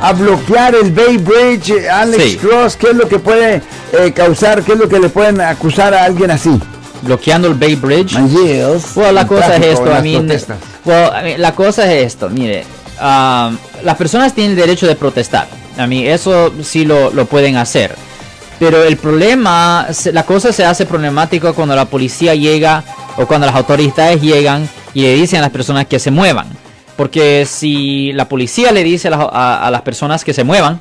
a bloquear el Bay Bridge, Alex Sí. Cross, ¿qué es lo que puede eh, causar, qué es lo que le pueden acusar a alguien así? Bloqueando el Bay Bridge. Mangiels, Bueno, la el cosa es esto, well, I mean, la cosa es esto, mire, um, las personas tienen el derecho de protestar, a mí eso sí lo, lo pueden hacer, pero el problema, la cosa se hace problemática cuando la policía llega o cuando las autoridades llegan y le dicen a las personas que se muevan, porque si la policía le dice a las, personas que se muevan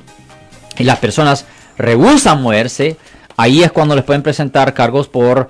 y las personas rehusan moverse, ahí es cuando les pueden presentar cargos por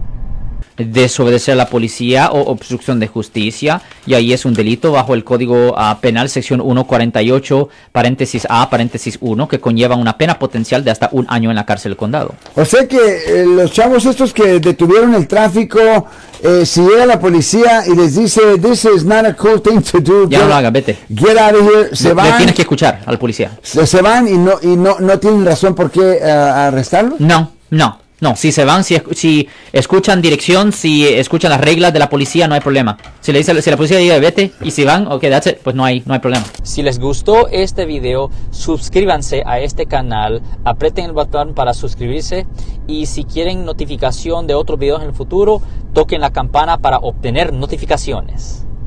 Desobedecer a la policía o obstrucción de justicia y ahí es un delito bajo el Código ah, Penal sección 148 paréntesis A paréntesis 1 que conlleva una pena potencial de hasta un año en la cárcel del condado. O sea que eh, los chavos estos que detuvieron el tráfico, eh, si llega la policía y les dice, this is not a cool thing to do, Ya get, no lo haga, vete. get out of here, se Le- le van, tienes que escuchar al policía. se, se van y no y no, no tienen razón por qué eh, arrestarlos. No, no, no. Si se van, si, escu- si escuchan dirección, si escuchan las reglas de la policía, no hay problema. Si le dice, la policía dice vete y si van, ok, that's it, pues no hay, no hay problema. Si les gustó este video, suscríbanse a este canal, aprieten el botón para suscribirse y si quieren notificación de otros videos en el futuro, toquen la campana para obtener notificaciones.